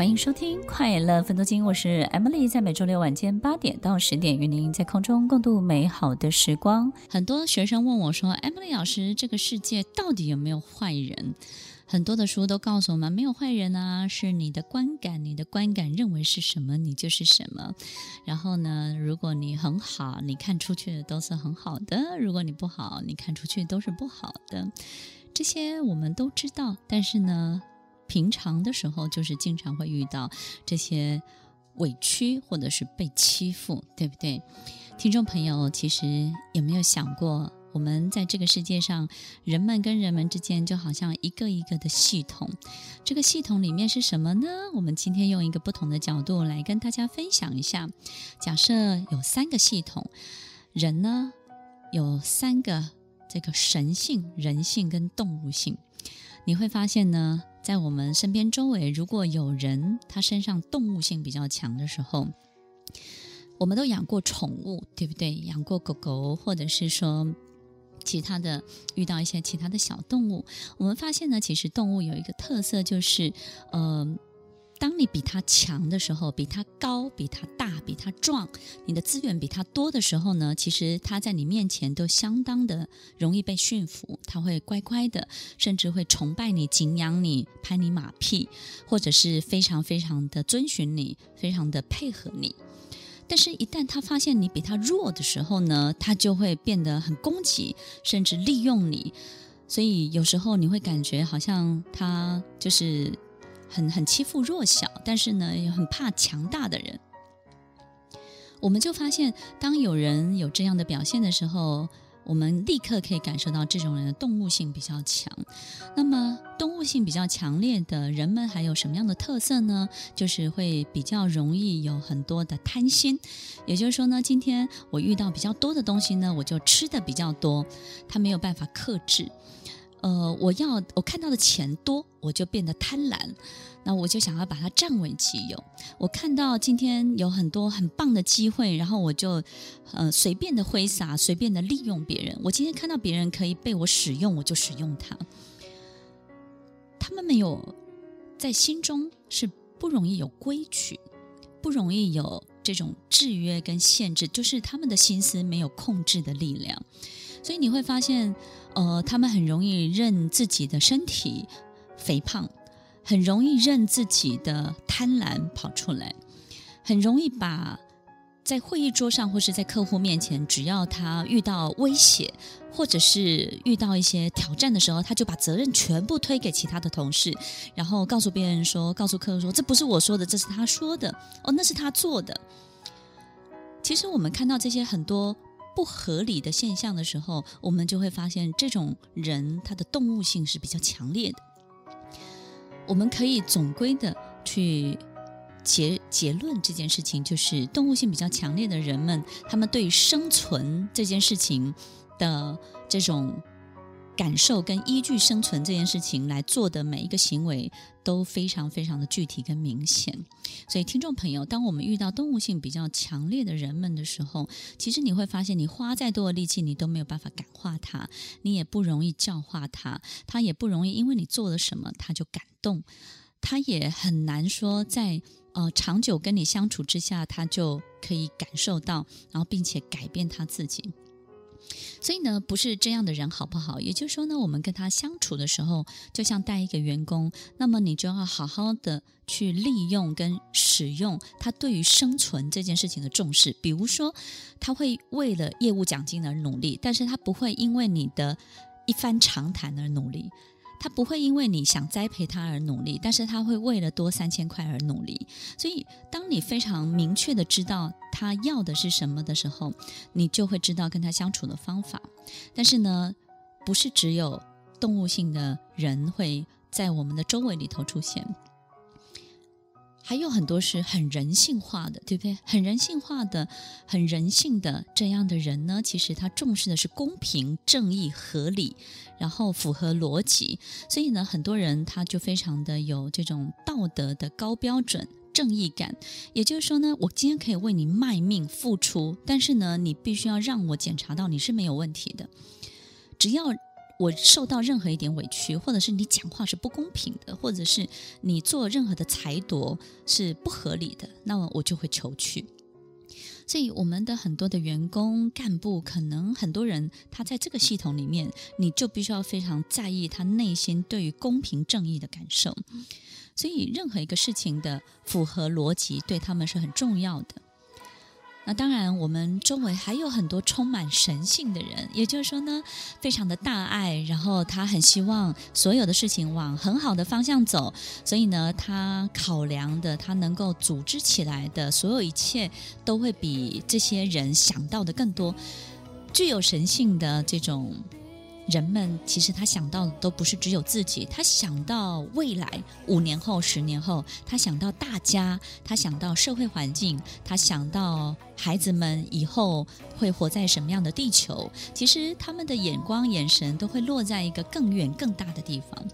欢迎收听《快乐分多金》，我是 Emily，在每周六晚间八点到十点，与您在空中共度美好的时光。很多学生问我说：“Emily 老师，这个世界到底有没有坏人？”很多的书都告诉我们，没有坏人啊，是你的观感，你的观感认为是什么，你就是什么。然后呢，如果你很好，你看出去的都是很好的；如果你不好，你看出去都是不好的。这些我们都知道，但是呢，平常的时候就是经常会遇到这些委屈或者是被欺负，对不对？听众朋友，其实有没有想过？我们在这个世界上，人们跟人们之间就好像一个一个的系统。这个系统里面是什么呢？我们今天用一个不同的角度来跟大家分享一下。假设有三个系统，人呢有三个这个神性、人性跟动物性。你会发现呢，在我们身边周围，如果有人他身上动物性比较强的时候，我们都养过宠物，对不对？养过狗狗，或者是说。其他的遇到一些其他的小动物，我们发现呢，其实动物有一个特色，就是，嗯，当你比他强的时候，比他高、比他大、比他壮，你的资源比他多的时候呢，其实他在你面前都相当的容易被驯服，他会乖乖的，甚至会崇拜你、敬仰你、拍你马屁，或者是非常非常的遵循你，非常的配合你。但是，一旦他发现你比他弱的时候呢，他就会变得很攻击，甚至利用你。所以有时候你会感觉好像他就是很很欺负弱小，但是呢，又很怕强大的人。我们就发现，当有人有这样的表现的时候，我们立刻可以感受到这种人的动物性比较强。那么，动物性比较强烈的人们还有什么样的特色呢？就是会比较容易有很多的贪心。也就是说呢，今天我遇到比较多的东西呢，我就吃的比较多，他没有办法克制。呃，我要我看到的钱多，我就变得贪婪，那我就想要把它占为己有。我看到今天有很多很棒的机会，然后我就呃随便的挥洒，随便的利用别人。我今天看到别人可以被我使用，我就使用他。他们没有在心中是不容易有规矩，不容易有这种制约跟限制，就是他们的心思没有控制的力量。所以你会发现，呃，他们很容易任自己的身体肥胖，很容易任自己的贪婪跑出来，很容易把在会议桌上或是在客户面前，只要他遇到威胁或者是遇到一些挑战的时候，他就把责任全部推给其他的同事，然后告诉别人说，告诉客户说，这不是我说的，这是他说的，哦，那是他做的。其实我们看到这些很多。不合理的现象的时候，我们就会发现这种人他的动物性是比较强烈的。我们可以总归的去结结论这件事情，就是动物性比较强烈的人们，他们对生存这件事情的这种。感受跟依据生存这件事情来做的每一个行为都非常非常的具体跟明显，所以听众朋友，当我们遇到动物性比较强烈的人们的时候，其实你会发现，你花再多的力气，你都没有办法感化他，你也不容易教化他，他也不容易因为你做了什么他就感动，他也很难说在呃长久跟你相处之下，他就可以感受到，然后并且改变他自己。所以呢，不是这样的人好不好？也就是说呢，我们跟他相处的时候，就像带一个员工，那么你就要好好的去利用跟使用他对于生存这件事情的重视。比如说，他会为了业务奖金而努力，但是他不会因为你的一番长谈而努力。他不会因为你想栽培他而努力，但是他会为了多三千块而努力。所以，当你非常明确的知道他要的是什么的时候，你就会知道跟他相处的方法。但是呢，不是只有动物性的人会在我们的周围里头出现。还有很多是很人性化的，对不对？很人性化的、很人性的这样的人呢，其实他重视的是公平、正义、合理，然后符合逻辑。所以呢，很多人他就非常的有这种道德的高标准、正义感。也就是说呢，我今天可以为你卖命付出，但是呢，你必须要让我检查到你是没有问题的。只要我受到任何一点委屈，或者是你讲话是不公平的，或者是你做任何的裁夺是不合理的，那么我就会求去。所以，我们的很多的员工干部，可能很多人他在这个系统里面，你就必须要非常在意他内心对于公平正义的感受。所以，任何一个事情的符合逻辑，对他们是很重要的。那当然，我们周围还有很多充满神性的人，也就是说呢，非常的大爱，然后他很希望所有的事情往很好的方向走，所以呢，他考量的，他能够组织起来的所有一切，都会比这些人想到的更多，具有神性的这种。人们其实他想到的都不是只有自己，他想到未来五年后、十年后，他想到大家，他想到社会环境，他想到孩子们以后会活在什么样的地球。其实他们的眼光、眼神都会落在一个更远、更大的地方。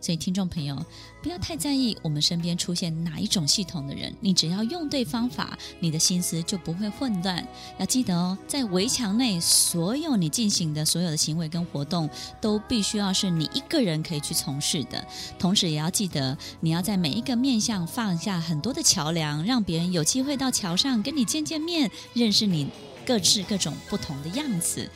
所以，听众朋友，不要太在意我们身边出现哪一种系统的人，你只要用对方法，你的心思就不会混乱。要记得哦，在围墙内，所有你进行的所有的行为跟活动，都必须要是你一个人可以去从事的。同时，也要记得，你要在每一个面向放下很多的桥梁，让别人有机会到桥上跟你见见面，认识你各式各种不同的样子。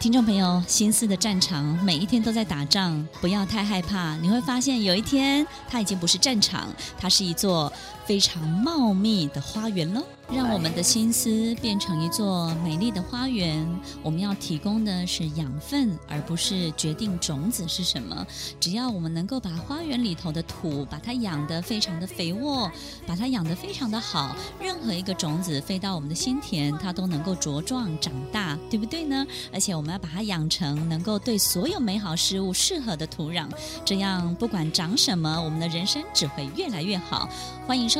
听众朋友，心思的战场每一天都在打仗，不要太害怕。你会发现，有一天它已经不是战场，它是一座非常茂密的花园喽。让我们的心思变成一座美丽的花园。我们要提供的是养分，而不是决定种子是什么。只要我们能够把花园里头的土，把它养得非常的肥沃，把它养得非常的好，任何一个种子飞到我们的心田，它都能够茁壮长大，对不对呢？而且我们要把它养成能够对所有美好事物适合的土壤，这样不管长什么，我们的人生只会越来越好。欢迎收